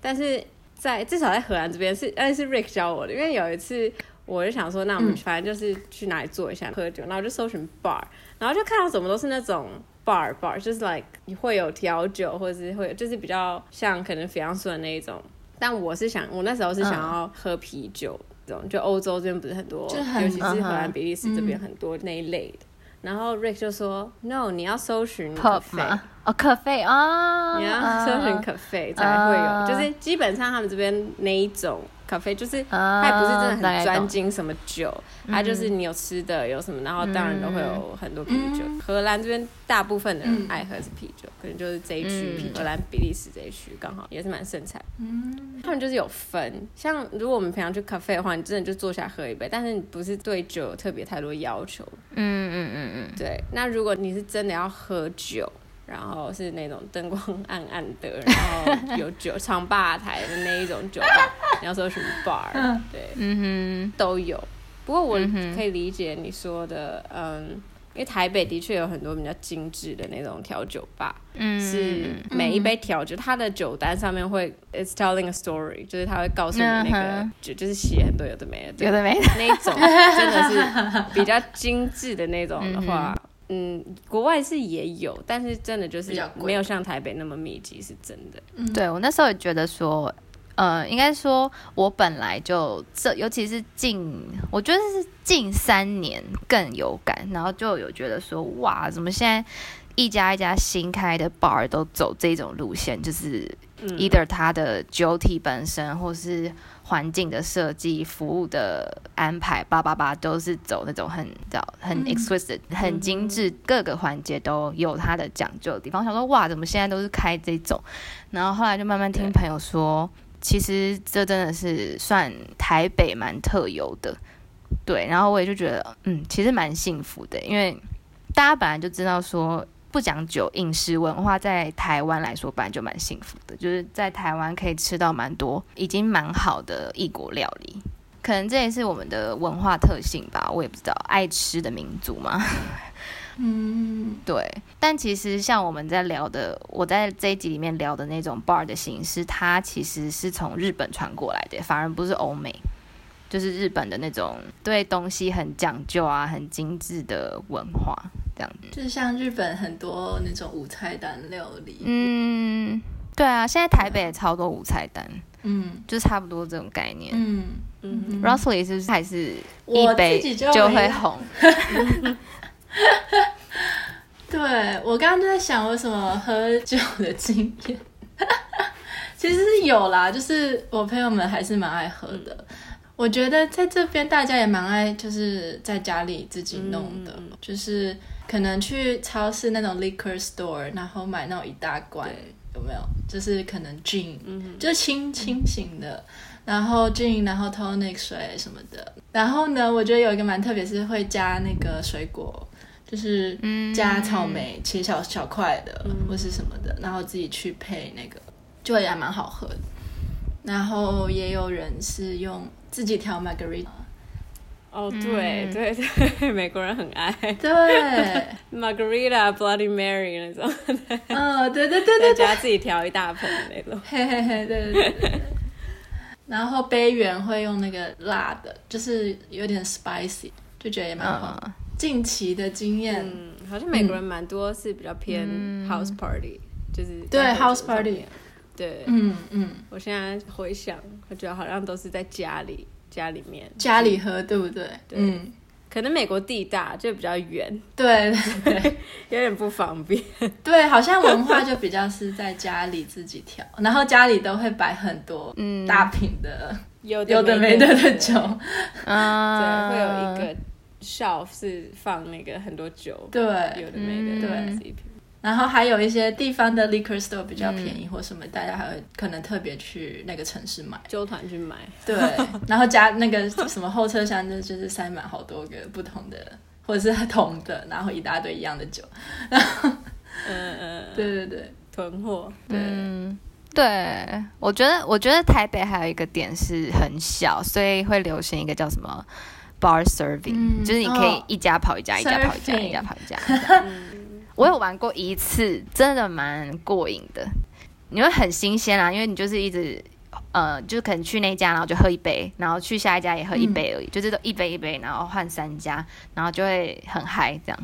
但是在至少在荷兰这边是，但，是 Rick 教我的。因为有一次我就想说，那我们反正就是去哪里坐一下喝酒，然后我就搜寻 bar，然后就看到怎么都是那种 bar bar，就是 like 你会有调酒，或者是会有就是比较像可能比方说的那一种。但我是想，我那时候是想要喝啤酒。种就欧洲这边不是很多，很尤其是荷兰、比利时这边很多那一类的。嗯、然后 Rick 就说：“No，你要搜寻可啡哦，可啡啊，你要搜寻可啡才会有，啊、就是基本上他们这边那一种。”咖啡就是它也不是真的很专精什么酒，它就是你有吃的有什么，然后当然都会有很多啤酒。荷兰这边大部分的人爱喝是啤酒，可能就是这一区荷兰比利时这一区刚好也是蛮盛产。他们就是有分，像如果我们平常去咖啡的话，你真的就坐下喝一杯，但是你不是对酒有特别太多要求。嗯嗯嗯嗯，对。那如果你是真的要喝酒。然后是那种灯光暗暗的，然后有酒唱吧台的那一种酒吧，你要说什么 bar，对，嗯哼，都有。不过我可以理解你说的，嗯，因为台北的确有很多比较精致的那种调酒吧，嗯，是每一杯调酒，它的酒单上面会 it's telling a story，就是它会告诉你那个就就是写很多有的没的，有的没的。那一种，真的是比较精致的那种的话。嗯，国外是也有，但是真的就是没有像台北那么密集，是真的。嗯，对，我那时候也觉得说，呃，应该说我本来就这，尤其是近，我觉得是近三年更有感，然后就有觉得说，哇，怎么现在一家一家新开的 bar 都走这种路线，就是 either 它的酒体本身，或是。环境的设计、服务的安排，八八八都是走那种很叫很 exquisite、嗯、很精致，嗯、各个环节都有它的讲究的地方。想说哇，怎么现在都是开这种？然后后来就慢慢听朋友说，其实这真的是算台北蛮特有的。对，然后我也就觉得，嗯，其实蛮幸福的，因为大家本来就知道说。不讲究饮食文化，在台湾来说，本来就蛮幸福的。就是在台湾可以吃到蛮多，已经蛮好的异国料理。可能这也是我们的文化特性吧，我也不知道。爱吃的民族嘛，嗯，对。但其实像我们在聊的，我在这一集里面聊的那种 bar 的形式，它其实是从日本传过来的，反而不是欧美。就是日本的那种对东西很讲究啊，很精致的文化这样子。就是像日本很多那种无菜单料理。嗯，对啊，现在台北也超多无菜单。嗯，就差不多这种概念。嗯嗯 Rosely 是不是还是一杯就会红？对，我刚刚就在想，我什么喝酒的经验？其实是有啦，就是我朋友们还是蛮爱喝的。嗯、我觉得在这边大家也蛮爱，就是在家里自己弄的，嗯、就是可能去超市那种 liquor store，然后买那种一大罐，有没有？就是可能 gin，、嗯、就是清清醒的，嗯、然后 gin，然后 tonic 水什么的。然后呢，我觉得有一个蛮特别，是会加那个水果。就是加草莓切小小块的，嗯、或是什么的，然后自己去配那个，就也还蛮好喝的。然后也有人是用自己调 Margarita。哦，对、嗯、对对，美国人很爱。对，Margarita、Bloody Mary 那种。嗯，对对对对，加自己调一大盆那种。嘿嘿嘿，对对对。然后杯缘会用那个辣的，就是有点 spicy，就觉得也蛮好。嗯近期的经验，嗯，好像美国人蛮多是比较偏 house party，、嗯、就是对 house party，对，嗯嗯。我现在回想，我觉得好像都是在家里家里面。家里喝，对不对？对，嗯，可能美国地大就比较远，对对，对 有点不方便。对，好像文化就比较是在家里自己调，然后家里都会摆很多嗯。大瓶的有有的没的的。酒，啊，对，会有一个。shelf 是放那个很多酒，对，有的没的，对。然后还有一些地方的 liquor store 比较便宜，或什么，大家还会可能特别去那个城市买，揪团去买。对，然后加那个什么后车厢，就就是塞满好多个不同的，或者是同的，然后一大堆一样的酒。然后，嗯嗯，对对对，囤货。对，对，我觉得我觉得台北还有一个点是很小，所以会流行一个叫什么？Bar serving，、嗯、就是你可以一家跑一家，哦、一家跑一家一家跑一家。我有玩过一次，真的蛮过瘾的。你会很新鲜啊，因为你就是一直呃，就是可能去那家，然后就喝一杯，然后去下一家也喝一杯而已，嗯、就是一杯一杯，然后换三家，然后就会很嗨，这样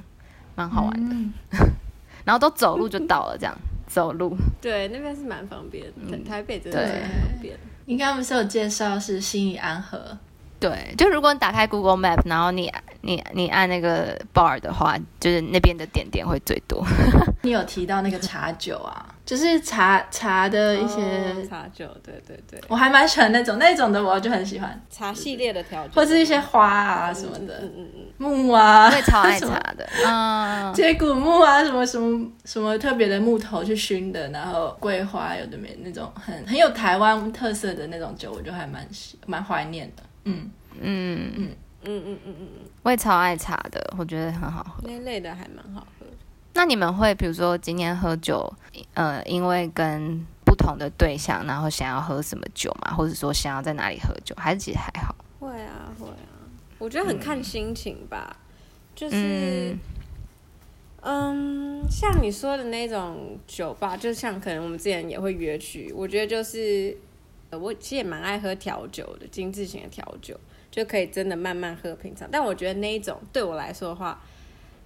蛮好玩的。嗯、然后都走路就到了，这样走路。对，那边是蛮方便的，嗯、台北真的是很方便。你刚刚不是有介绍是新义安和？对，就如果你打开 Google Map，然后你你你按那个 bar 的话，就是那边的点点会最多。你有提到那个茶酒啊，就是茶茶的一些、oh, 茶酒，对对对，我还蛮喜欢那种那种的，我就很喜欢。茶系列的调酒，或是一些花啊什么的，嗯嗯嗯，木啊，会超爱 茶的，嗯，接骨木啊，什么什么什么特别的木头去熏的，然后桂花有的没那种很很有台湾特色的那种酒，我就还蛮喜蛮怀念的。嗯嗯嗯嗯嗯嗯嗯，我也超爱茶的，我觉得很好喝。那类的还蛮好喝。那你们会比如说今天喝酒，呃，因为跟不同的对象，然后想要喝什么酒嘛，或者说想要在哪里喝酒，还是其实还好？会啊会啊，我觉得很看心情吧。就是，嗯，像你说的那种酒吧，就像可能我们之前也会约去，我觉得就是。我其实也蛮爱喝调酒的，精致型的调酒，就可以真的慢慢喝品尝。但我觉得那一种对我来说的话，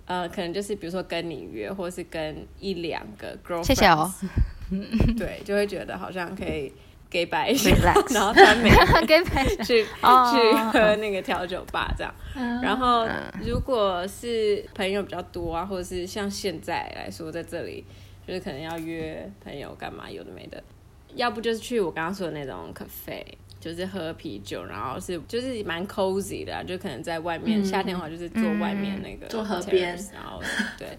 呃，可能就是比如说跟你约，或是跟一两个 girlfriend，谢谢哦，对，就会觉得好像可以给白一些，然后他们给白去去喝那个调酒吧这样。然后如果是朋友比较多啊，或者是像现在来说在这里，就是可能要约朋友干嘛，有的没的。要不就是去我刚刚说的那种 cafe，就是喝啤酒，然后是就是蛮 cozy 的，就可能在外面，嗯、夏天的话就是坐外面那个坐河边，然后对。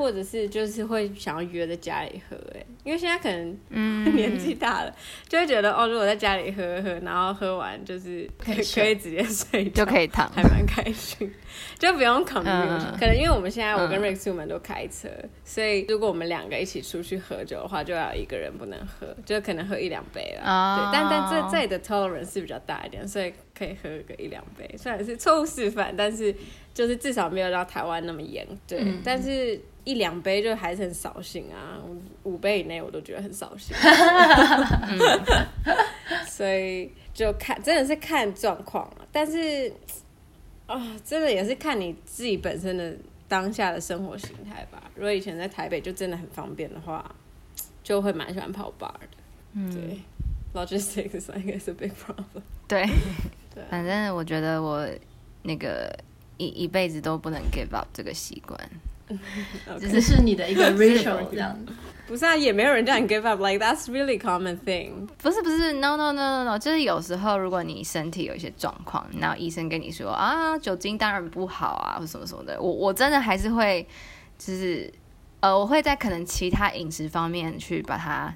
或者是就是会想要约在家里喝，哎，因为现在可能 年纪大了，嗯、就会觉得哦，如果在家里喝喝，然后喝完就是可以，可以直接睡就可以躺，还蛮开心，就不用 commute。嗯、可能因为我们现在我跟 Rex 我们都开车，嗯、所以如果我们两个一起出去喝酒的话，就要一个人不能喝，就可能喝一两杯了。哦、对，但但这这里的 tolerance 是比较大一点，所以可以喝个一两杯，虽然是错误示范，但是就是至少没有到台湾那么严。对，嗯、但是。一两杯就还是很扫兴啊，五杯以内我都觉得很扫兴。所以就看真的是看状况了，但是啊、哦，真的也是看你自己本身的当下的生活形态吧。如果以前在台北就真的很方便的话，就会蛮喜欢跑 bar 的。嗯，对，logistics is like a big problem。对，对，反正我觉得我那个一一辈子都不能 give up 这个习惯。只是是你的一个 ritual 这样子，不是啊，也没有人叫你 give up，like that's really common thing。不是不是，no no no no no，就是有时候如果你身体有一些状况，然后医生跟你说啊，酒精当然不好啊，或什么什么的，我我真的还是会，就是呃，我会在可能其他饮食方面去把它，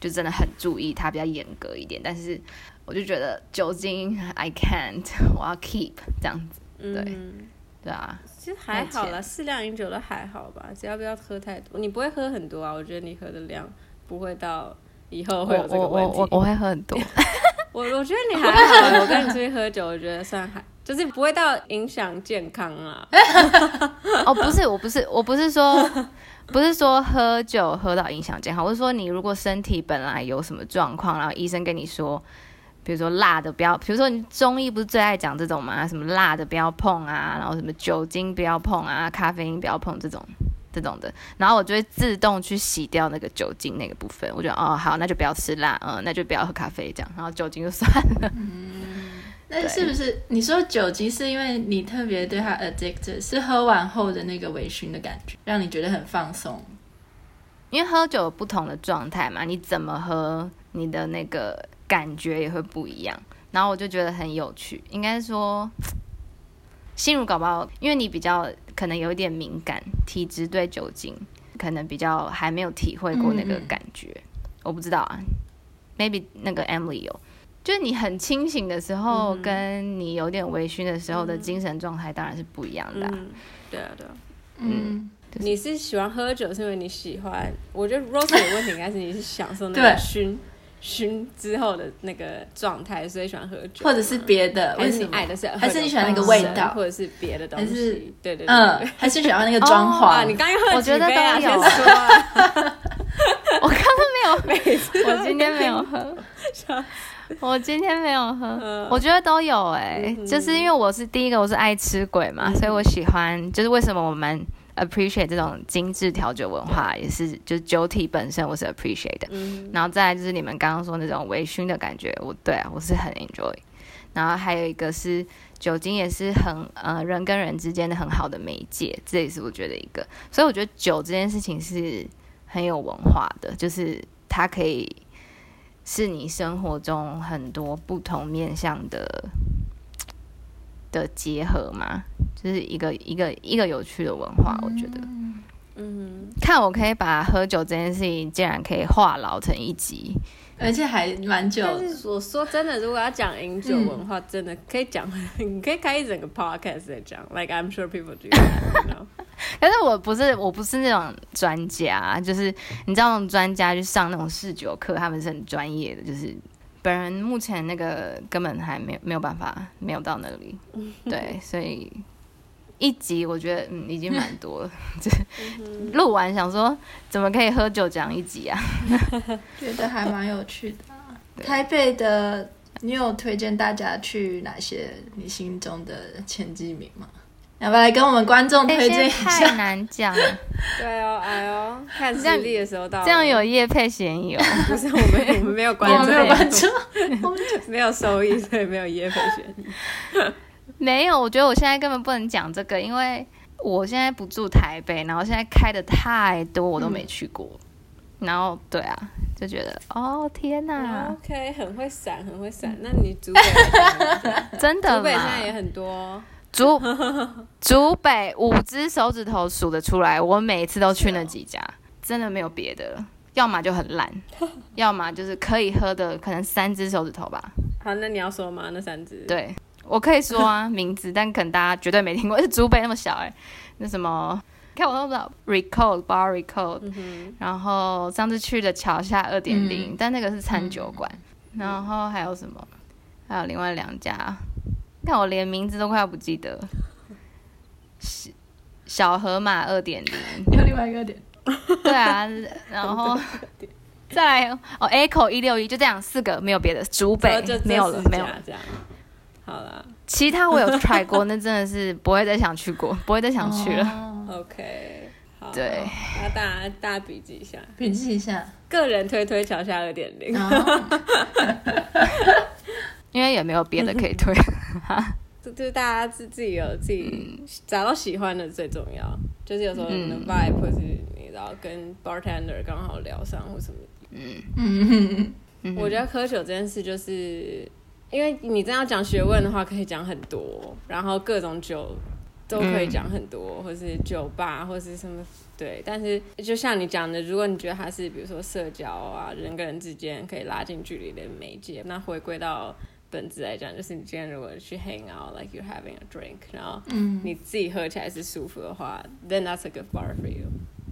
就真的很注意它比较严格一点，但是我就觉得酒精 I can't，我要 keep 这样子，对。嗯对啊，其实还好啦，适量饮酒都还好吧，只要不要喝太多。你不会喝很多啊？我觉得你喝的量不会到以后会有这个问题。我我，我会喝很多。我我觉得你还好，我跟你出去喝酒，我觉得算还就是不会到影响健康啊。哦，不是，我不是，我不是说 不是说喝酒喝到影响健康，我是说你如果身体本来有什么状况，然后医生跟你说。比如说辣的不要，比如说你中医不是最爱讲这种吗？什么辣的不要碰啊，然后什么酒精不要碰啊，咖啡因不要碰这种这种的，然后我就会自动去洗掉那个酒精那个部分。我觉得哦好，那就不要吃辣，嗯，那就不要喝咖啡这样，然后酒精就算了。嗯，那是不是你说酒精是因为你特别对它 addicted，是喝完后的那个微醺的感觉，让你觉得很放松？因为喝酒有不同的状态嘛，你怎么喝，你的那个。感觉也会不一样，然后我就觉得很有趣。应该说，心如搞不好，因为你比较可能有一点敏感，体质对酒精可能比较还没有体会过那个感觉。嗯嗯，我不知道啊，maybe 那个 Emily 有，就是你很清醒的时候，跟你有点微醺的时候的精神状态当然是不一样的啊。嗯，对啊，对啊，嗯。你是喜欢喝酒，是因为你喜欢？我觉得 Rose 的问题应该是你是享受那个醺。熏之后的那个状态，所以喜欢喝酒，或者是别的，还是你爱的是，还是你喜欢那个味道，或者是别的东西？对对对，嗯，还是喜欢那个装潢？你刚刚喝几杯啊？我觉得都有。我刚刚没有，我今天没有喝，我今天没有喝，我觉得都有哎，就是因为我是第一个，我是爱吃鬼嘛，所以我喜欢，就是为什么我们。Appreciate 这种精致调酒文化也是，就是酒体本身我是 appreciate 的，嗯、然后再来就是你们刚刚说那种微醺的感觉，我对啊，我是很 enjoy。然后还有一个是酒精也是很呃人跟人之间的很好的媒介，这也是我觉得一个。所以我觉得酒这件事情是很有文化的，就是它可以是你生活中很多不同面向的。的结合嘛，就是一个一个一个有趣的文化，我觉得，嗯，看我可以把喝酒这件事情竟然可以话痨成一集，而且还蛮久。但是我说真的，如果要讲饮酒文化，真的可以讲，你可以开一整个 podcast 来讲，like I'm sure people do that, you know? 但是我不是我不是那种专家，就是你知道那种专家去上那种试酒课，他们是很专业的，就是。本人目前那个根本还没有没有办法，没有到那里，对，所以一集我觉得嗯已经蛮多了，就录完想说怎么可以喝酒讲一集啊？觉得还蛮有趣的。台北的，你有推荐大家去哪些你心中的前几名吗？要不要来跟我们观众推荐一下？太难讲。对哦，哎呦，看实力的时候到这样有业配嫌疑哦。不是我们，我们没有观众，没有观众，我 们没有收益，所以没有业配嫌疑。没有，我觉得我现在根本不能讲这个，因为我现在不住台北，然后现在开的太多，我都没去过。嗯、然后对啊，就觉得哦天哪，OK，很会闪，很会闪。那你竹北真的吗？竹北现在也很多。竹 竹北五只手指头数得出来，我每次都去那几家，真的没有别的了，要么就很烂，要么就是可以喝的，可能三只手指头吧。好，那你要说吗？那三只？对，我可以说啊，名字，但可能大家绝对没听过，是竹北那么小哎、欸，那什么，看我都不知道，Recode Bar Recode，、嗯、然后上次去的桥下二点零，但那个是餐酒馆，嗯、然后还有什么？还有另外两家。看我连名字都快要不记得，小河马二点零，有另外一个点，对啊，然后 再来哦，Echo 一六一就这样四个，没有别的，竹北没有了，没有了，这样。好了，其他我有 try 过，那真的是不会再想去过，不会再想去了。Oh, OK，好，对，那大家大家笔记一下，笔记一下，个人推推桥下二点零，因为也没有别的可以推。就是大家自自己有自己找到喜欢的最重要，就是有时候你的 vibe 或是你知道跟 bartender 刚好聊上或什么，嗯。嗯嗯，我觉得喝酒这件事就是，因为你真要讲学问的话，可以讲很多，然后各种酒都可以讲很多，或是酒吧或是什么，对，但是就像你讲的，如果你觉得它是比如说社交啊，人跟人之间可以拉近距离的媒介，那回归到。本质来讲，就是你今天如果去 hang out，like you're having a drink，然后你自己喝起来是舒服的话、嗯、，then that's a good bar for you。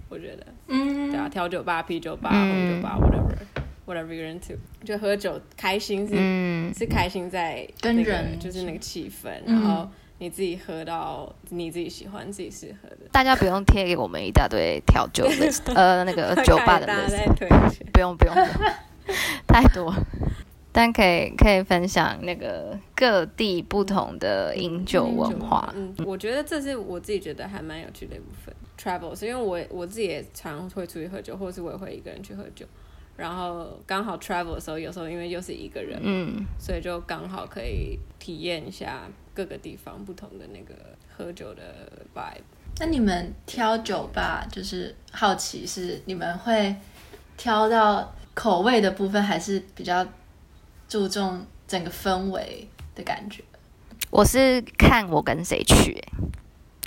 我觉得，嗯，对啊，调酒吧、啤酒吧、红、嗯、酒吧，whatever，whatever you're into，就喝酒开心是、嗯、是开心在、那个、就是那个气氛、嗯，然后你自己喝到你自己喜欢、自己适合的。大家不用贴给我们一大堆调酒的，呃，那个酒吧的 list，不用不用，不用。太多。但可以可以分享那个各地不同的饮酒文化。嗯，我觉得这是我自己觉得还蛮有趣的一部分。Travel 是因为我我自己也常会出去喝酒，或者是我也会一个人去喝酒。然后刚好 Travel 的时候，有时候因为又是一个人，嗯，所以就刚好可以体验一下各个地方不同的那个喝酒的 vibe。那你们挑酒吧，就是好奇是你们会挑到口味的部分，还是比较？注重整个氛围的感觉，我是看我跟谁去，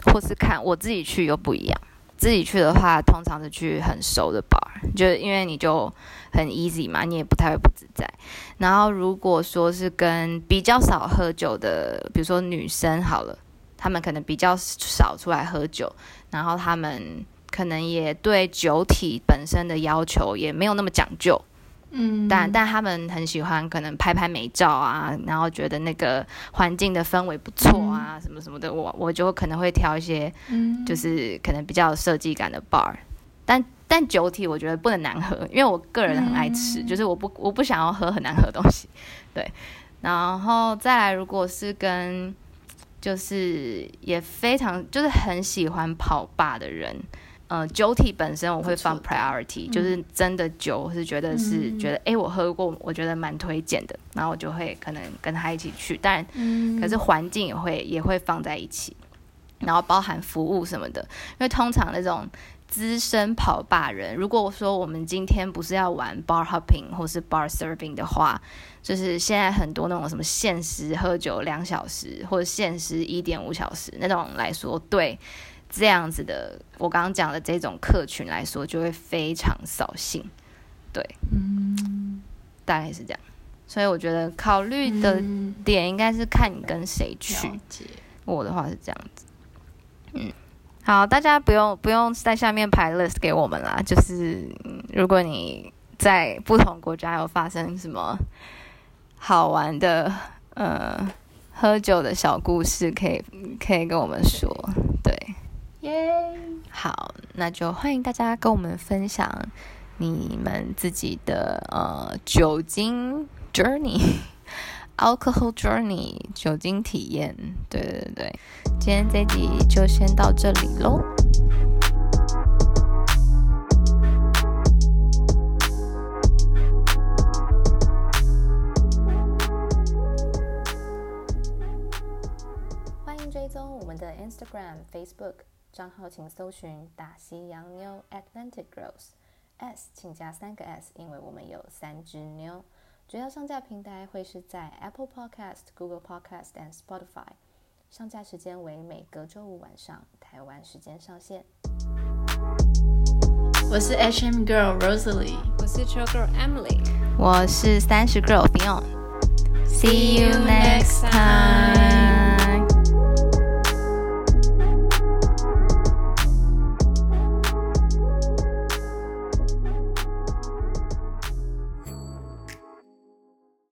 或是看我自己去又不一样。自己去的话，通常是去很熟的 bar，就因为你就很 easy 嘛，你也不太会不自在。然后如果说是跟比较少喝酒的，比如说女生好了，她们可能比较少出来喝酒，然后她们可能也对酒体本身的要求也没有那么讲究。嗯，但但他们很喜欢，可能拍拍美照啊，然后觉得那个环境的氛围不错啊，嗯、什么什么的，我我就可能会挑一些，嗯，就是可能比较有设计感的 bar，但但酒体我觉得不能难喝，因为我个人很爱吃，嗯、就是我不我不想要喝很难喝的东西，对，然后再来如果是跟就是也非常就是很喜欢跑吧的人。呃，酒体本身我会放 priority，就是真的酒，我是觉得是觉得，哎、我喝过，我觉得蛮推荐的，然后我就会可能跟他一起去，但可是环境也会也会放在一起，然后包含服务什么的，因为通常那种资深跑吧人，如果说我们今天不是要玩 bar hopping 或是 bar serving 的话，就是现在很多那种什么限时喝酒两小时或者限时一点五小时那种来说，对。这样子的，我刚刚讲的这种客群来说，就会非常扫兴，对，嗯，大概是这样。所以我觉得考虑的点应该是看你跟谁去。我的话是这样子，嗯，好，大家不用不用在下面排 list 给我们啦。就是如果你在不同国家有发生什么好玩的呃喝酒的小故事，可以可以跟我们说，对。耶、好，那就欢迎大家跟我们分享你们自己的呃酒精 journey，alcohol journey 酒精体验，对对对，今天这集就先到这里喽。欢迎追踪我们的 Instagram、Facebook。账号请搜寻大西洋妞 Atlantic Girls，S 请加三个 S，因为我们有三只妞。主要上架平台会是在 Apple Podcast、Google Podcast and Spotify。上架时间为每隔周五晚上台湾时间上线。我是 HM Girl Rosalie，我是 Chill Girl Emily，我是三十 Girl Fion。See you next time.